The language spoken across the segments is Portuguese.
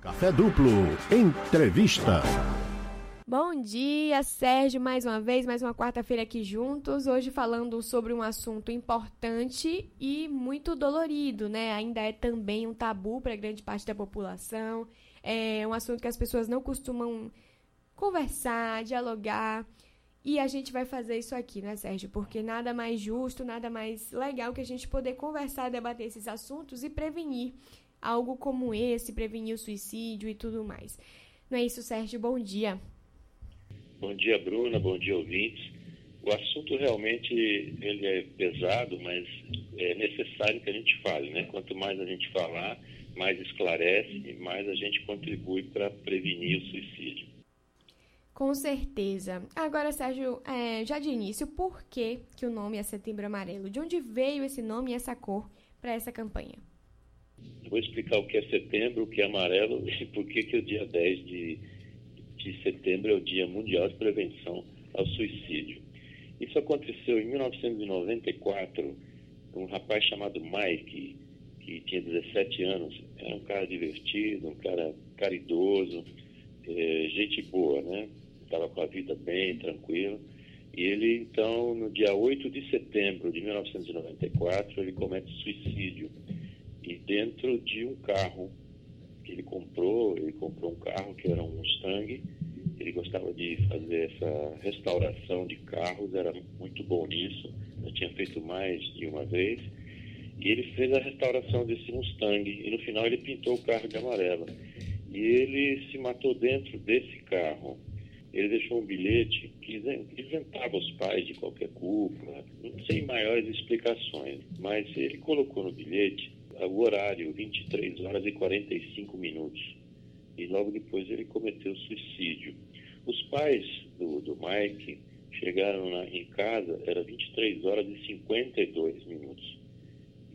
Café Duplo, entrevista. Bom dia, Sérgio, mais uma vez, mais uma quarta-feira aqui juntos. Hoje falando sobre um assunto importante e muito dolorido, né? Ainda é também um tabu para grande parte da população. É um assunto que as pessoas não costumam conversar, dialogar. E a gente vai fazer isso aqui, né, Sérgio? Porque nada mais justo, nada mais legal que a gente poder conversar, debater esses assuntos e prevenir algo como esse, prevenir o suicídio e tudo mais. Não é isso, Sérgio? Bom dia. Bom dia, Bruna. Bom dia, ouvintes. O assunto realmente ele é pesado, mas é necessário que a gente fale, né? Quanto mais a gente falar, mais esclarece, mais a gente contribui para prevenir o suicídio. Com certeza. Agora, Sérgio, é, já de início, por que, que o nome é Setembro Amarelo? De onde veio esse nome e essa cor para essa campanha? Vou explicar o que é setembro, o que é amarelo e por que, que o dia 10 de, de setembro é o Dia Mundial de Prevenção ao Suicídio. Isso aconteceu em 1994. Um rapaz chamado Mike, que tinha 17 anos, era um cara divertido, um cara caridoso, é, gente boa, né? Estava com a vida bem, tranquila. E ele, então, no dia 8 de setembro de 1994, ele comete suicídio e dentro de um carro que ele comprou, ele comprou um carro que era um Mustang, ele gostava de fazer essa restauração de carros, era muito bom nisso, já tinha feito mais de uma vez, e ele fez a restauração desse Mustang, e no final ele pintou o carro de amarelo. E ele se matou dentro desse carro. Ele deixou um bilhete que isentava os pais de qualquer culpa, sem maiores explicações, mas ele colocou no bilhete o horário, 23 horas e 45 minutos. E logo depois ele cometeu suicídio. Os pais do, do Mike chegaram na, em casa, era 23 horas e 52 minutos.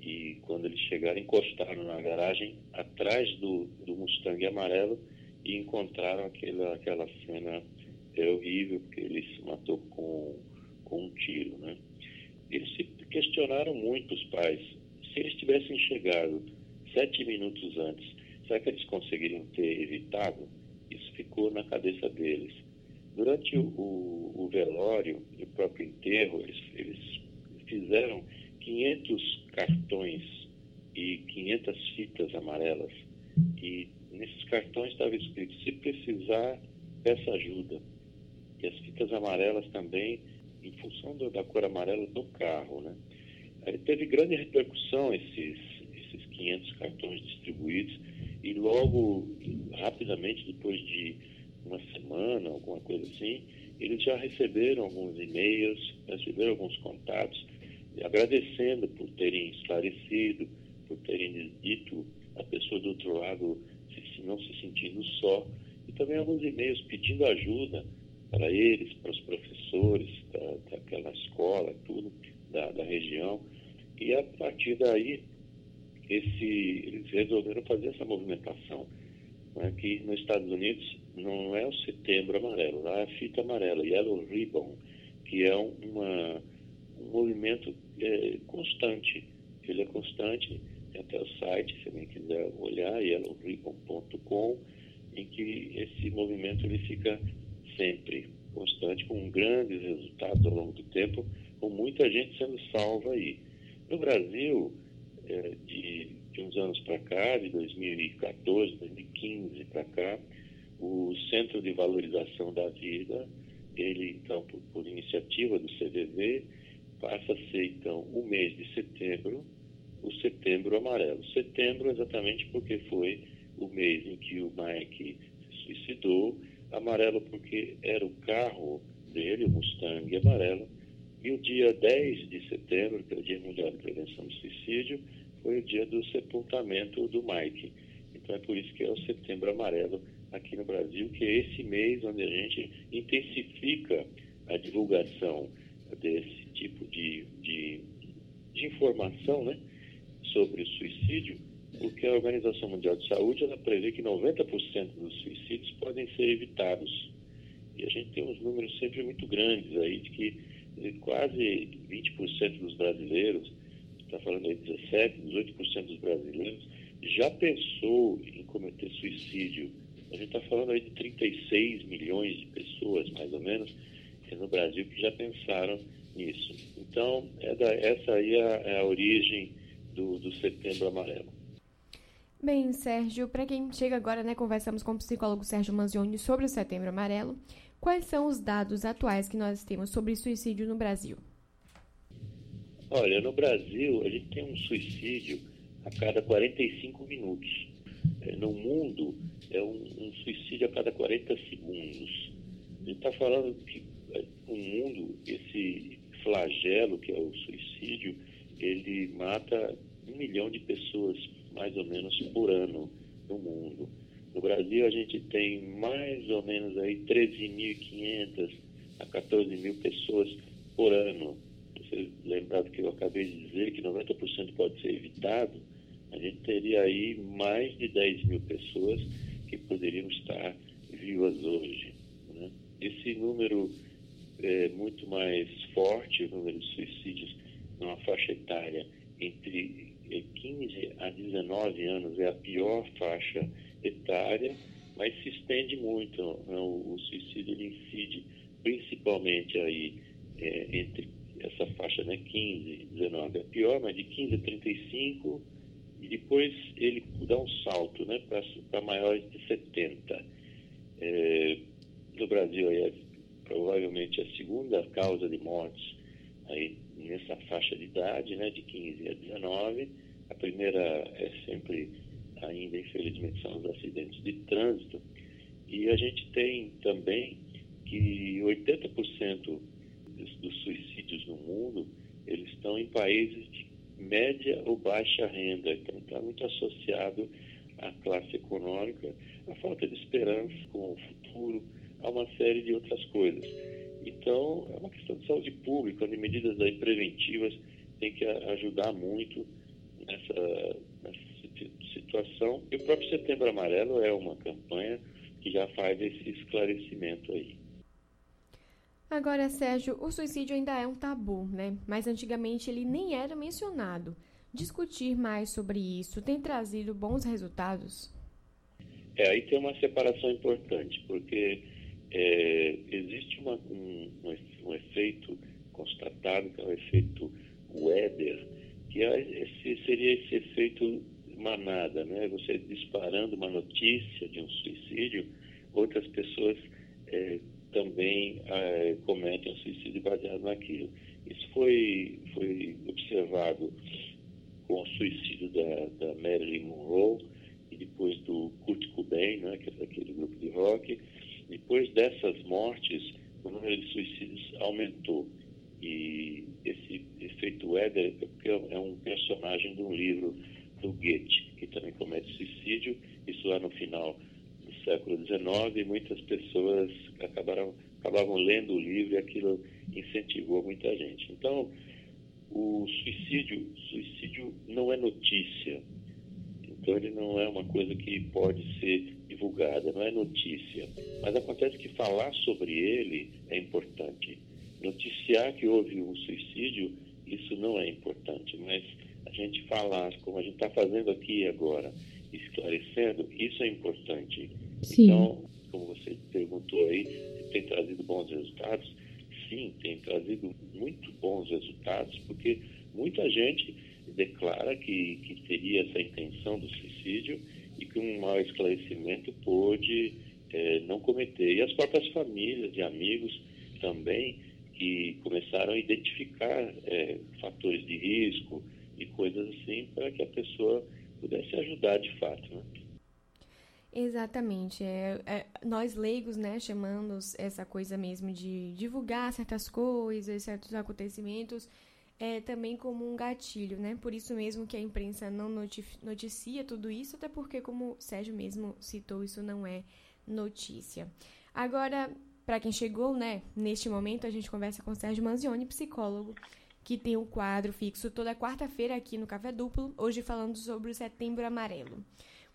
E quando eles chegaram, encostaram na garagem atrás do, do Mustang amarelo e encontraram aquela, aquela cena é horrível, porque ele se matou com, com um tiro. Né? Eles se questionaram muito, os pais, se eles tivessem chegado sete minutos antes, será que eles conseguiriam ter evitado? Isso ficou na cabeça deles. Durante o, o, velório e o próprio enterro, eles, eles fizeram 500 cartões e 500 fitas amarelas. E nesses cartões estava escrito: se precisar, peça ajuda. E as fitas amarelas também, em função da cor amarela do carro, né? Aí teve grande repercussão esses, esses 500 cartões distribuídos e logo, rapidamente, depois de uma semana, alguma coisa assim, eles já receberam alguns e-mails, receberam alguns contatos, agradecendo por terem esclarecido, por terem dito a pessoa do outro lado se, não se sentindo só, e também alguns e-mails pedindo ajuda para eles, para os professores da, daquela escola, tudo, da, da região, e a partir daí, esse, eles resolveram fazer essa movimentação. Né, que nos Estados Unidos não é o setembro amarelo, lá é a fita amarela, Yellow Ribbon, que é uma, um movimento é, constante. Ele é constante, tem até o site, se alguém quiser olhar, yellowribbon.com, em que esse movimento ele fica sempre constante, com grandes resultados ao longo do tempo, com muita gente sendo salva aí. No Brasil, é, de, de, uns anos para cá, de 2014, 2015 para cá, o Centro de Valorização da Vida, ele, então, por, por iniciativa do CVV, passa a ser, então, o mês de setembro, o setembro amarelo. Setembro exatamente porque foi o mês em que o Mike se suicidou, amarelo porque era o carro dele, o Mustang amarelo, e o dia 10 de setembro, que é o Dia Mundial de Prevenção do Suicídio, foi o dia do sepultamento do Mike. Então é por isso que é o Setembro Amarelo aqui no Brasil, que é esse mês onde a gente intensifica a divulgação desse tipo de, de, de informação né, sobre o suicídio, porque a Organização Mundial de Saúde ela prevê que 90% dos suicídios podem ser evitados. E a gente tem uns números sempre muito grandes aí de que quase 20% dos brasileiros, está falando aí 17, 18% dos brasileiros, já pensou em cometer suicídio. A gente está falando aí de 36 milhões de pessoas, mais ou menos, no Brasil que já pensaram nisso. Então, é da, essa aí é, é a origem do, do Setembro Amarelo. Bem, Sérgio, para quem chega agora, né, conversamos com o psicólogo Sérgio Manzioni sobre o Setembro Amarelo. Quais são os dados atuais que nós temos sobre suicídio no Brasil? Olha, no Brasil a gente tem um suicídio a cada 45 minutos. É, no mundo é um, um suicídio a cada 40 segundos. A gente está falando que é, no mundo esse flagelo que é o suicídio, ele mata um milhão de pessoas mais ou menos por ano no mundo. No Brasil, a gente tem mais ou menos aí 13.500 a 14 mil pessoas por ano. Lembrado que eu acabei de dizer que 90% pode ser evitado, a gente teria aí mais de 10 mil pessoas que poderiam estar vivas hoje. Né? Esse número é muito mais forte, o número de suicídios numa faixa etária entre 15 a 19 anos é a pior faixa etária, mas se estende muito. Né? O, o, suicídio ele incide principalmente aí é, entre essa faixa, né, 15 e 19 é pior, mas de 15 a 35 e depois ele dá um salto né, para maiores de 70. É, no Brasil é provavelmente a segunda causa de mortes aí nessa faixa de idade, né, de 15 a 19. A primeira é sempre ainda, infelizmente, são os acidentes de trânsito. E a gente tem também que 80% dos, suicídios no mundo, eles estão em países de média ou baixa renda. Então, está muito associado à classe econômica, à falta de esperança com o futuro, a uma série de outras coisas. Então, é uma questão de saúde pública, de medidas aí preventivas tem que ajudar muito situação. E o próprio Setembro Amarelo é uma campanha que já faz esse esclarecimento aí. Agora, Sérgio, o suicídio ainda é um tabu, né? Mas antigamente ele nem era mencionado. Discutir mais sobre isso tem trazido bons resultados? É, aí tem uma separação importante, porque é, existe uma, um, um, efeito constatado, que é o efeito Weber, que é esse, seria esse efeito manada, né? Você disparando uma notícia de um suicídio, outras pessoas é, também é, cometem um suicídio baseado naquilo. Isso foi, foi observado com o suicídio da, da Marilyn Monroe e depois do Kurt Cobain, né, que é daquele grupo de rock. Depois dessas mortes, o número de suicídios aumentou. E esse efeito Éder é, é um personagem de um livro do Goethe, que também comete suicídio, isso lá no final do século XIX, e muitas pessoas acabaram, acabavam lendo o livro e aquilo incentivou muita gente. Então, o suicídio, suicídio não é notícia, então ele não é uma coisa que pode ser divulgada, não é notícia. Mas acontece que falar sobre ele é importante. Noticiar que houve um suicídio, isso não é importante, mas a gente falar, como a gente está fazendo aqui agora, esclarecendo, isso é importante. Sim. Então, como você perguntou aí, tem trazido bons resultados? Sim, tem trazido muito bons resultados, porque muita gente declara que, que teria essa intenção do suicídio e que um mau esclarecimento pôde é, não cometer. E as próprias famílias e amigos também que começaram a identificar é, fatores de risco, e coisas assim para que a pessoa pudesse ajudar de fato. Né? Exatamente. É, é, nós leigos, né, chamamos essa coisa mesmo de divulgar certas coisas, certos acontecimentos, é também como um gatilho, né? Por isso mesmo que a imprensa não noticia tudo isso, até porque, como o Sérgio mesmo citou, isso não é notícia. Agora, para quem chegou, né, neste momento, a gente conversa com o Sérgio Manzioni, psicólogo que tem um quadro fixo toda quarta-feira aqui no Café Duplo, hoje falando sobre o Setembro Amarelo.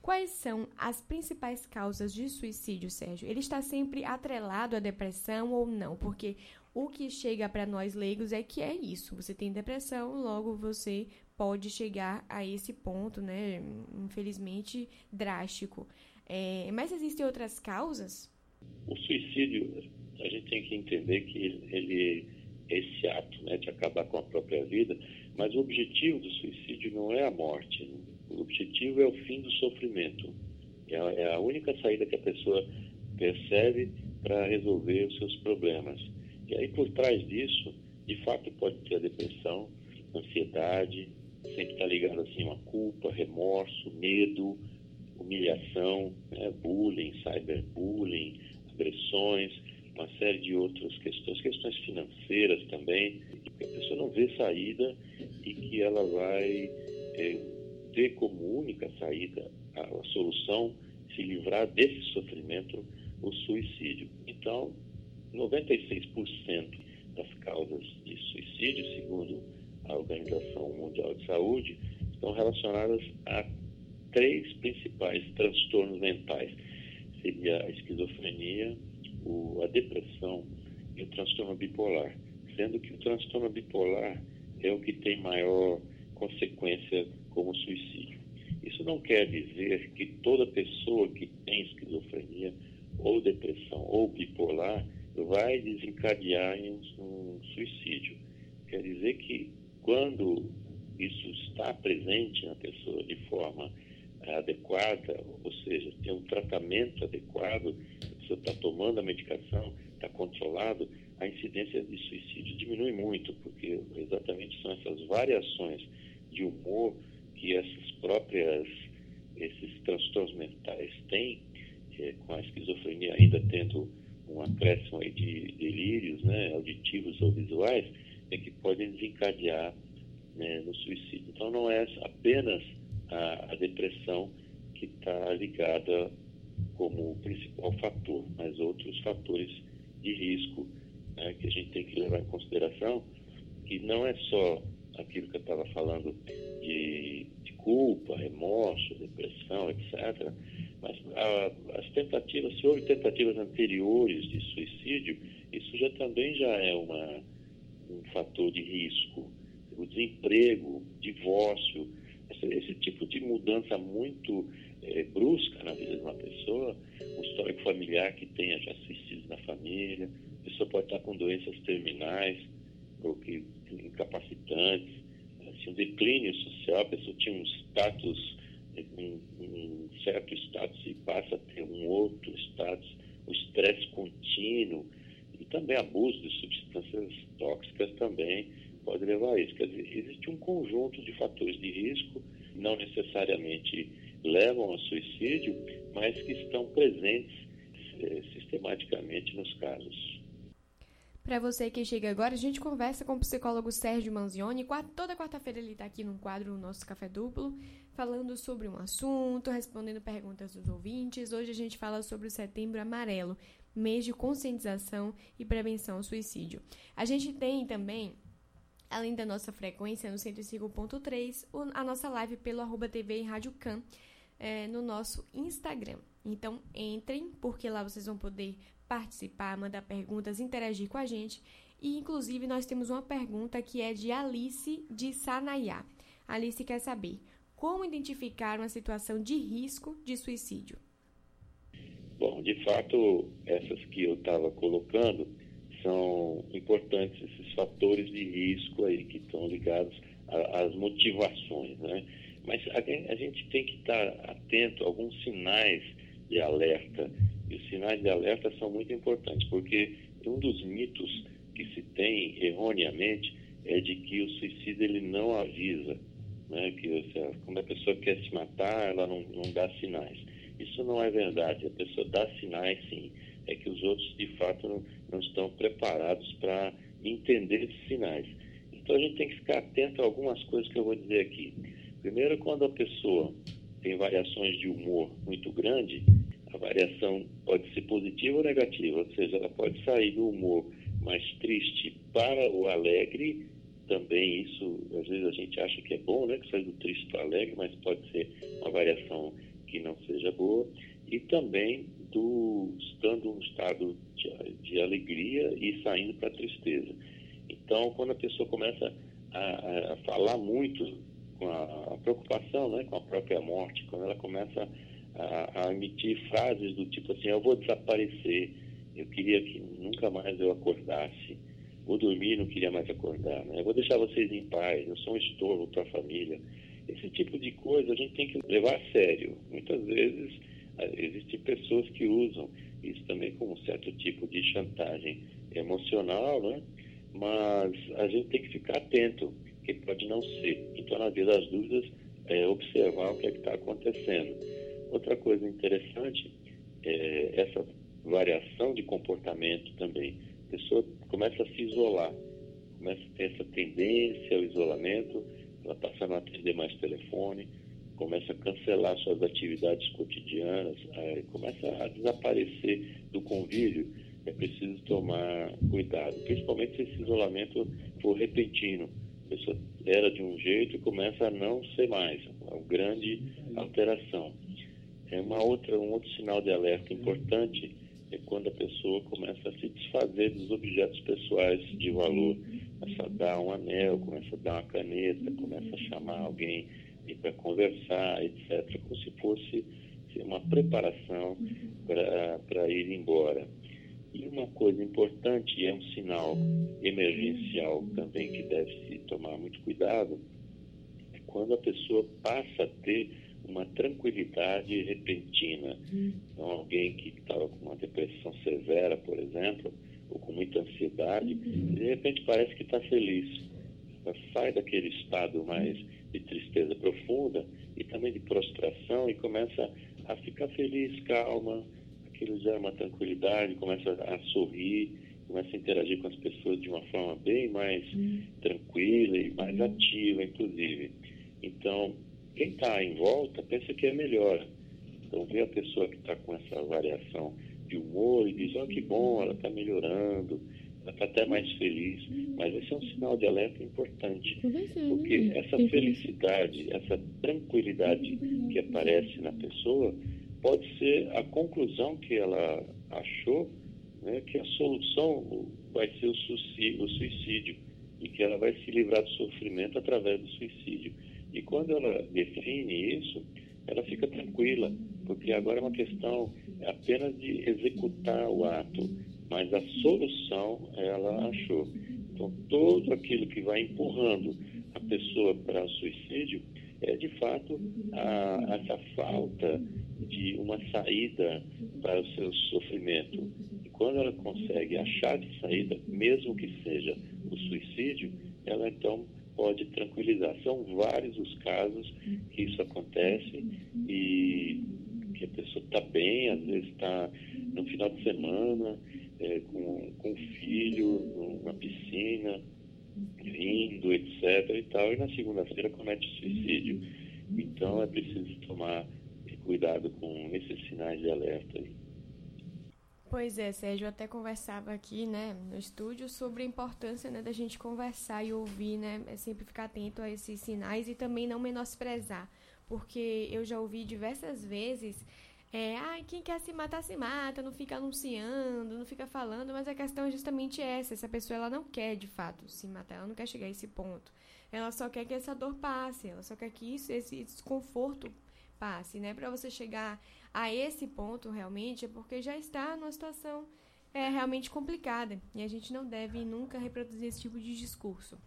Quais são as principais causas de suicídio, Sérgio? Ele está sempre atrelado à depressão ou não? Porque o que chega para nós leigos é que é isso. Você tem depressão, logo você pode chegar a esse ponto, né? Infelizmente drástico. É, mas existem outras causas? O suicídio, a gente tem que entender que ele, esse ato né, de acabar com a própria vida, mas o objetivo do suicídio não é a morte. O objetivo é o fim do sofrimento. É a, é única saída que a pessoa percebe para resolver os seus problemas. E aí, por trás disso, de fato, pode ter a depressão, ansiedade, sempre está ligado assim a culpa, remorso, medo, humilhação, né, bullying, cyberbullying, agressões, uma série de outras questões, questões financeiras também, que a pessoa não vê saída e que ela vai é, ter como única saída a, a solução se livrar desse sofrimento, o suicídio. Então, 96% das causas de suicídio, segundo a Organização Mundial de Saúde, estão relacionadas a três principais transtornos mentais. Seria a esquizofrenia, o, a depressão e o transtorno bipolar. Sendo que o transtorno bipolar é o que tem maior consequência como suicídio. Isso não quer dizer que toda pessoa que tem esquizofrenia ou depressão ou bipolar vai desencadear em um suicídio. Quer dizer que quando isso está presente na pessoa de forma adequada, ou seja, tem um tratamento adequado, pessoa está tomando a medicação, está controlado, a incidência de suicídio diminui muito, porque exatamente são essas variações de humor que essas próprias, esses transtornos mentais têm, é, com a esquizofrenia ainda tendo um acréscimo aí de delírios né, auditivos ou visuais, é que podem desencadear né, no suicídio. Então não é apenas a, a depressão que está ligada como principal fator, mas outros fatores de risco né, que a gente tem que levar em consideração, que não é só aquilo que eu estava falando de, de, culpa, remorso, depressão, etc., mas a, as tentativas, se houve tentativas anteriores de suicídio, isso já também já é uma, um fator de risco. O desemprego, divórcio, esse, esse tipo de mudança muito é, brusca na vida de uma pessoa, um histórico familiar que tenha já suicídio na família, a pessoa pode estar com doenças terminais ou que, incapacitantes, assim, um declínio social, a pessoa tinha um status, um, um certo status e passa a ter um outro status, o estresse contínuo e também abuso de substâncias tóxicas também pode levar a isso. Quer dizer, existe um conjunto de fatores de risco, não necessariamente levam ao suicídio, mas que estão presentes é, sistematicamente nos casos. Para você que chega agora, a gente conversa com o psicólogo Sérgio Manzioni. Toda quarta-feira ele está aqui num quadro no nosso Café Duplo, falando sobre um assunto, respondendo perguntas dos ouvintes. Hoje a gente fala sobre o Setembro Amarelo, mês de conscientização e prevenção ao suicídio. A gente tem também além da nossa frequência no 105.3, a nossa live pelo arroba TV e Rádio Can é, no nosso Instagram. Então entrem, porque lá vocês vão poder participar, mandar perguntas, interagir com a gente. E inclusive nós temos uma pergunta que é de Alice de Sanayá. Alice quer saber como identificar uma situação de risco de suicídio. Bom, de fato, essas que eu estava colocando são importantes esses fatores de risco aí que estão ligados às motivações, né? Mas a, gente tem que estar atento a alguns sinais de alerta. E os sinais de alerta são muito importantes, porque um dos mitos que se tem erroneamente é de que o suicídio ele não avisa, né? Que seja, quando a pessoa quer se matar, ela não, não dá sinais. Isso não é verdade. A pessoa dá sinais, sim é que os outros, de fato, não, não estão preparados para entender esses sinais. Então, a gente tem que ficar atento a algumas coisas que eu vou dizer aqui. Primeiro, quando a pessoa tem variações de humor muito grande, a variação pode ser positiva ou negativa, ou seja, ela pode sair do humor mais triste para o alegre, também isso, às vezes a gente acha que é bom, né, que sai do triste para o alegre, mas pode ser uma variação que não seja boa, e também do estando um estado de, de alegria e saindo para tristeza. Então, quando a pessoa começa a, a falar muito com a, a, preocupação, né, com a própria morte, quando ela começa a, a, emitir frases do tipo assim, eu vou desaparecer, eu queria que nunca mais eu acordasse, vou dormir não queria mais acordar, né? eu vou deixar vocês em paz, eu sou um estorvo para a família. Esse tipo de coisa a gente tem que levar a sério. Muitas vezes existem pessoas que usam isso também como um certo tipo de chantagem emocional, né? mas a gente tem que ficar atento, que pode não ser. Então, na vida das dúvidas, é observar o que é está acontecendo. Outra coisa interessante é essa variação de comportamento também. A pessoa começa a se isolar, começa a ter essa tendência ao isolamento, ela passa a não atender mais telefone, começa a cancelar suas atividades cotidianas, começa a desaparecer do convívio. É preciso tomar cuidado, principalmente se esse isolamento for repentino. A pessoa era de um jeito e começa a não ser mais. É uma grande alteração. É uma outra, um outro sinal de alerta importante é quando a pessoa começa a se desfazer dos objetos pessoais de valor. Começa a dar um anel, começa a dar uma caneta, começa a chamar alguém para conversar, etc., como se fosse uma preparação para ir embora. E uma coisa importante, é um sinal emergencial também que deve se tomar muito cuidado, é quando a pessoa passa a ter uma tranquilidade repentina. Então, alguém que estava com uma depressão severa, por exemplo, ou com muita ansiedade, de repente parece que está feliz. Ela sai daquele estado mais de tristeza profunda e também de prostração e começa a ficar feliz, calma, já é uma tranquilidade, começa a sorrir, começa a interagir com as pessoas de uma forma bem mais hum. tranquila e mais ativa, inclusive. Então, quem está em volta pensa que é melhor. Então, vê a pessoa que está com essa variação de humor e diz: oh, que bom, ela está melhorando, ela está até mais feliz. Mas esse é um sinal de alerta importante, porque essa felicidade, essa tranquilidade que aparece na pessoa pode ser a conclusão que ela achou né, que a solução vai ser o suicídio, e que ela vai se livrar do sofrimento através do suicídio. E quando ela define isso, ela fica tranquila, porque agora é uma questão apenas de executar o ato, mas a solução ela achou. Então, todo aquilo que vai empurrando a pessoa para o suicídio é, de fato, a, essa falta de uma saída para o seu sofrimento. E quando ela consegue achar de saída, mesmo que seja o suicídio, ela então pode tranquilizar. São vários os casos que isso acontece e que a pessoa está bem, às vezes está no final de semana é, com, com um filho, numa piscina, rindo, etc. e tal, e na segunda-feira comete suicídio. Então é preciso tomar cuidado com esses sinais de alerta aí. Pois é, Sérgio, eu até conversava aqui, né, no estúdio sobre a importância, né, da gente conversar e ouvir, né, é sempre ficar atento a esses sinais e também não menosprezar, porque eu já ouvi diversas vezes é, ah, quem quer se matar, se mata, não fica anunciando, não fica falando, mas a questão é justamente essa, essa pessoa ela não quer de fato se matar, ela não quer chegar a esse ponto. Ela só quer que essa dor passe, ela só quer que isso, esse desconforto passe, né? Para você chegar a esse ponto realmente é porque já está numa situação é, realmente complicada e a gente não deve nunca reproduzir esse tipo de discurso.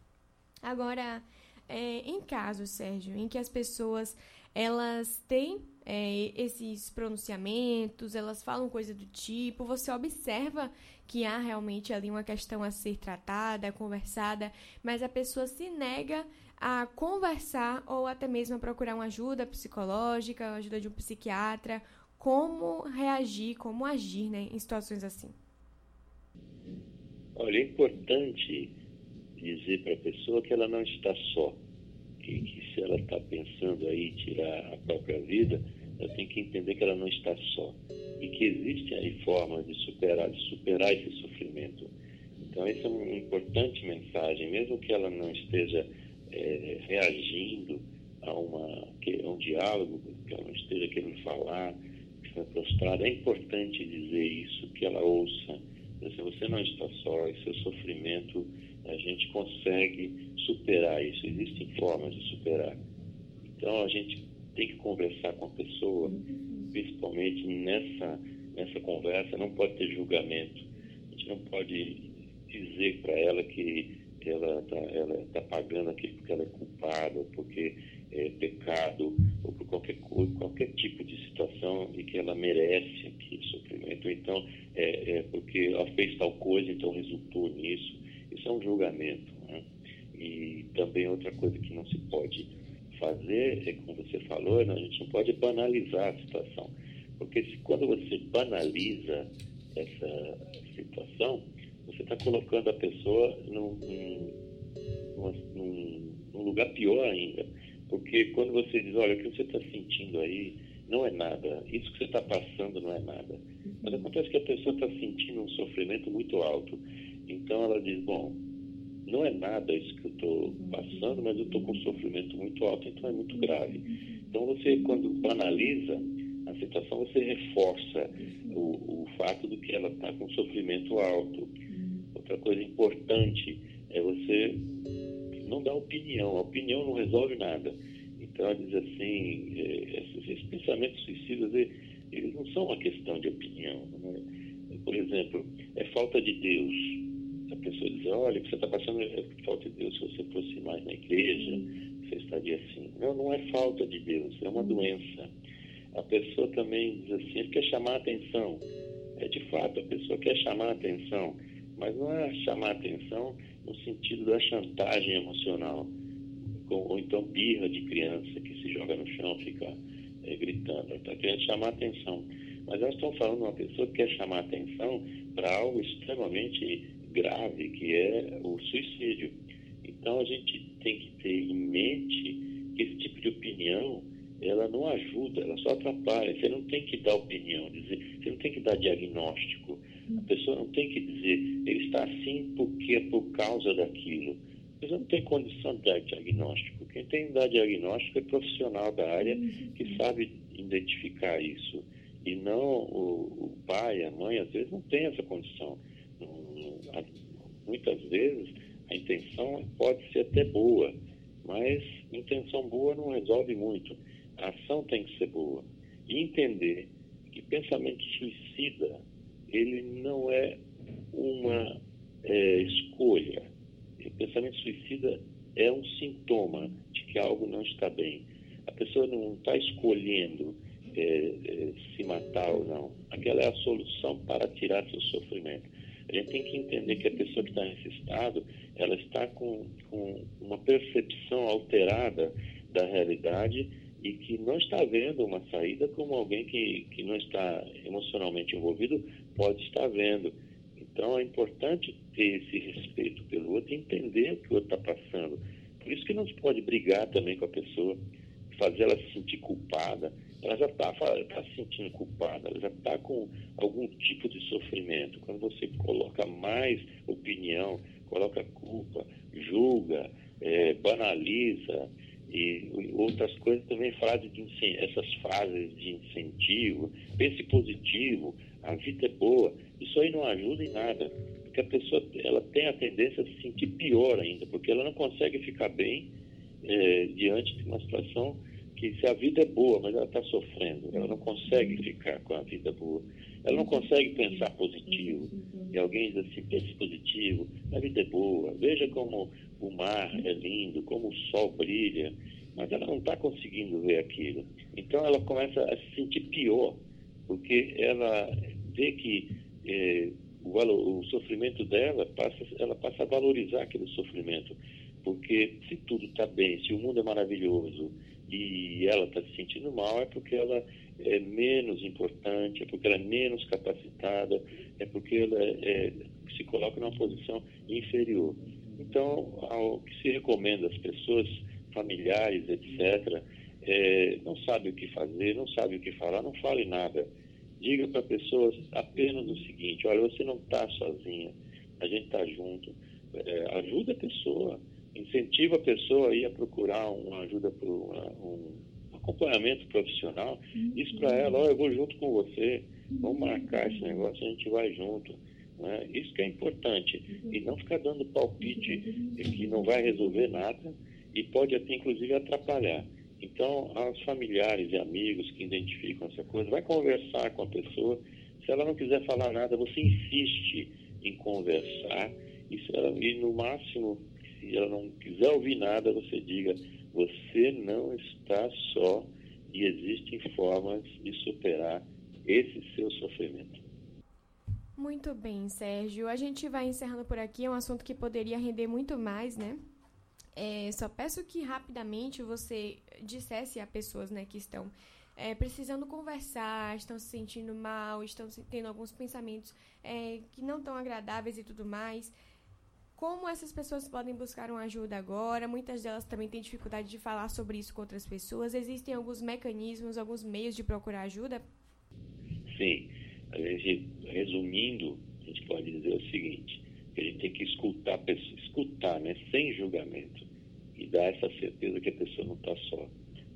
Agora, é, em casos, Sérgio, em que as pessoas elas têm é, esses pronunciamentos, elas falam coisa do tipo, você observa que há realmente ali uma questão a ser tratada, conversada, mas a pessoa se nega a conversar ou até mesmo a procurar uma ajuda psicológica, ajuda de um psiquiatra, como reagir, como agir né, em situações assim? Olha, é importante dizer para a pessoa que ela não está só e que se ela está pensando aí tirar a própria vida, ela tem que entender que ela não está só e que existem aí formas de superar, de superar esse sofrimento. Então, essa é uma importante mensagem, mesmo que ela não esteja é, reagindo a, uma, a um diálogo, que ela não esteja querendo falar, que está prostrada, é importante dizer isso, que ela ouça. Se você não está só, e seu sofrimento, a gente consegue superar isso. Existem formas de superar. Então, a gente tem que conversar com a pessoa principalmente nessa, nessa conversa, não pode ter julgamento. A gente não pode dizer para ela que ela está tá pagando aquilo porque ela é culpada, porque é pecado, ou por qualquer coisa, qualquer tipo de situação e que ela merece aquele sofrimento. Então, é, é porque ela fez tal coisa, então resultou nisso. Isso é um julgamento. Né? E também outra coisa que não se pode fazer, é como você falou, né, a gente não pode banalizar a situação. Porque se, quando você banaliza essa situação, você está colocando a pessoa num, num, num, lugar pior ainda. Porque quando você diz, olha, o que você está sentindo aí não é nada, isso que você está passando não é nada. Mas acontece que a pessoa está sentindo um sofrimento muito alto. Então ela diz, bom, não é nada isso que eu estou passando, mas eu estou com um sofrimento muito alto, então é muito grave. Então você, quando banaliza a situação, você reforça o, o fato de que ela está com sofrimento alto. Outra coisa importante é você não dar opinião. A opinião não resolve nada. Então ela diz assim, é, esses, pensamentos suicidas, eles não são uma questão de opinião. Né? Por exemplo, é falta de Deus a pessoa diz, olha, o que você está passando é falta de Deus, se você fosse mais na igreja, você estaria assim. Não, não é falta de Deus, é uma doença. A pessoa também diz assim, quer chamar a atenção. É de fato, a pessoa quer chamar a atenção, mas não é chamar atenção no sentido da chantagem emocional, ou então birra de criança que se joga no chão, fica é, gritando. Está querendo chamar atenção. Mas nós estamos falando de uma pessoa que quer chamar atenção para algo extremamente grave que é o suicídio. Então a gente tem que ter em mente que esse tipo de opinião ela não ajuda, ela só atrapalha. Você não tem que dar opinião, dizer, você não tem que dar diagnóstico. A pessoa não tem que dizer, ele está assim porque é por causa daquilo. Você não tem condição de dar diagnóstico. Quem tem que dar diagnóstico é profissional da área que sabe identificar isso. E não o, o pai, a mãe, às vezes não tem essa condição muitas vezes a intenção pode ser até boa, mas intenção boa não resolve muito. A ação tem que ser boa. E entender que pensamento suicida, ele não é uma é, escolha. O pensamento suicida é um sintoma de que algo não está bem. A pessoa não está escolhendo é, é, se matar ou não. Aquela é a solução para tirar seu sofrimento. A gente tem que entender que a pessoa que está nesse estado, ela está com, com uma percepção alterada da realidade e que não está vendo uma saída como alguém que, que não está emocionalmente envolvido pode estar vendo. Então é importante ter esse respeito pelo outro entender o que o outro está passando. Por isso que não se pode brigar também com a pessoa, fazer ela se sentir culpada ela já está tá se sentindo culpada, ela já está com algum tipo de sofrimento. Quando você coloca mais opinião, coloca culpa, julga, é, banaliza e outras coisas também frases de essas frases de incentivo, pense positivo, a vida é boa. Isso aí não ajuda em nada, porque a pessoa ela tem a tendência a se sentir pior ainda, porque ela não consegue ficar bem é, diante de uma situação que se a vida é boa, mas ela está sofrendo, ela não consegue ficar com a vida boa, ela não consegue pensar positivo. E alguém diz assim, pense positivo, a vida é boa, veja como o mar é lindo, como o sol brilha, mas ela não está conseguindo ver aquilo. Então ela começa a se sentir pior, porque ela vê que eh, o, o sofrimento dela passa, ela passa a valorizar aquele sofrimento. Porque se tudo está bem, se o mundo é maravilhoso, e ela está se sentindo mal é porque ela é menos importante, é porque ela é menos capacitada, é porque ela é, é, se coloca numa posição inferior. Então, ao que se recomenda às pessoas, familiares, etc., é, não sabe o que fazer, não sabe o que falar, não fale nada. Diga para pessoas apenas o seguinte: olha, você não está sozinha, a gente está junto. É, ajuda a pessoa incentiva a pessoa a ir a procurar uma ajuda por uma, um acompanhamento profissional. Diz para ela, oh, eu vou junto com você, vamos marcar esse negócio, a gente vai junto. Né? Isso que é importante. E não ficar dando palpite que não vai resolver nada e pode até inclusive atrapalhar. Então, aos familiares e amigos que identificam essa coisa, vai conversar com a pessoa. Se ela não quiser falar nada, você insiste em conversar. E, ela, e no máximo, se ela não quiser ouvir nada, você diga: você não está só e existem formas de superar esse seu sofrimento. Muito bem, Sérgio. A gente vai encerrando por aqui. É um assunto que poderia render muito mais, né? É, só peço que rapidamente você dissesse a pessoas né, que estão é, precisando conversar, estão se sentindo mal, estão tendo alguns pensamentos é, que não estão agradáveis e tudo mais. Como essas pessoas podem buscar uma ajuda agora? Muitas delas também têm dificuldade de falar sobre isso com outras pessoas. Existem alguns mecanismos, alguns meios de procurar ajuda? Sim. A gente, resumindo, a gente pode dizer o seguinte: a gente tem que escutar, escutar, né, sem julgamento, e dar essa certeza que a pessoa não está só.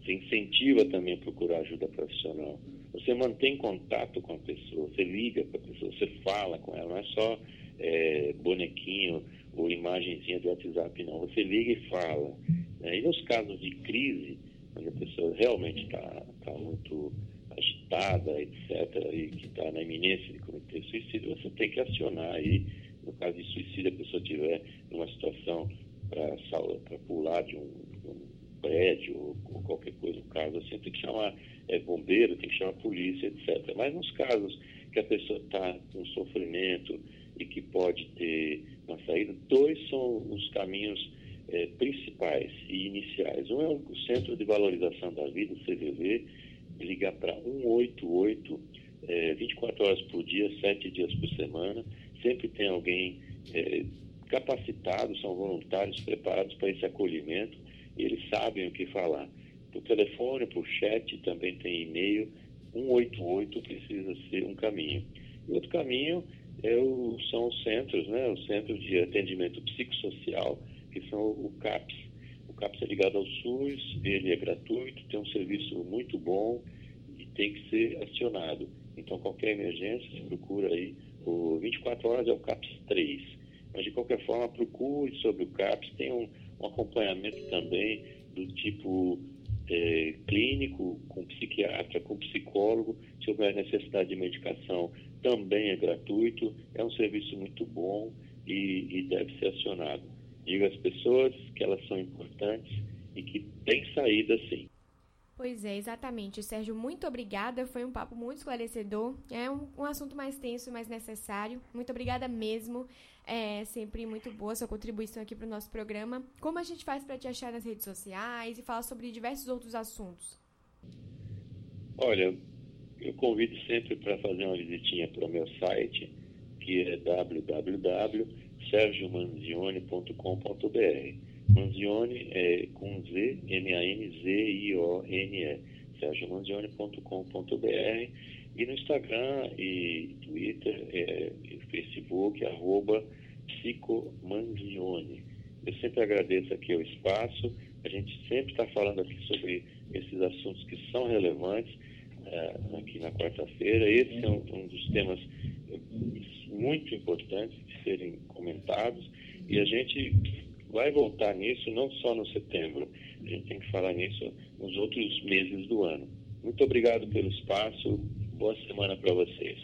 Você incentiva também a procurar ajuda profissional. Você mantém contato com a pessoa, você liga para a pessoa, você fala com ela, não é só é, bonequinho ou imagenzinha do WhatsApp, não. Você liga e fala. Né? E nos casos de crise, onde a pessoa realmente está tá muito agitada, etc., e que está na iminência de cometer suicídio, você tem que acionar aí no caso de suicídio, a pessoa tiver numa situação para pular de um, um prédio ou, qualquer coisa, no caso assim, tem que chamar é, bombeiro, tem que chamar polícia, etc. Mas nos casos que a pessoa está com sofrimento e que pode ter uma saída, dois são os caminhos é, principais e iniciais. Um é o Centro de Valorização da Vida, o CVV, ligar para 188, é, 24 horas por dia, 7 dias por semana, sempre tem alguém é, capacitado, são voluntários preparados para esse acolhimento e eles sabem o que falar. Por telefone, por chat, também tem e-mail. 188 precisa ser um caminho. E outro caminho é o, são os centros, né? o Centro de Atendimento Psicossocial, que são o CAPS. O CAPS é ligado ao SUS, ele é gratuito, tem um serviço muito bom e tem que ser acionado. Então, qualquer emergência, se procura aí o 24 horas é o CAPS 3. Mas, de qualquer forma, procure sobre o CAPS. Tem um, um acompanhamento também do tipo é, clínico, com psiquiatra, com psicólogo. Se houver necessidade de medicação, também é gratuito. É um serviço muito bom e, e deve ser acionado. Diga às pessoas que elas são importantes e que tem saída sim. Pois é, exatamente. Sérgio, muito obrigada. Foi um papo muito esclarecedor. É um, um assunto mais tenso, mais necessário. Muito obrigada mesmo. É sempre muito boa sua contribuição aqui para o nosso programa. Como a gente faz para te achar nas redes sociais e falar sobre diversos outros assuntos? Olha, eu convido sempre para fazer uma visitinha para o meu site, que é www.sergiomanzione.com.br Manzione é com Z, M-A-N-Z-I-O-N-E, sergiomanzione.com.br e no Instagram e Twitter é, e Facebook, arroba psicomanzione. Eu sempre agradeço aqui o espaço, a gente sempre está falando aqui sobre esses assuntos que são relevantes é, aqui na quarta-feira. Esse é um, um dos temas muito importantes de serem comentados e a gente vai voltar nisso não só no setembro, a gente tem que falar nisso nos outros meses do ano. Muito obrigado pelo espaço, boa semana para vocês.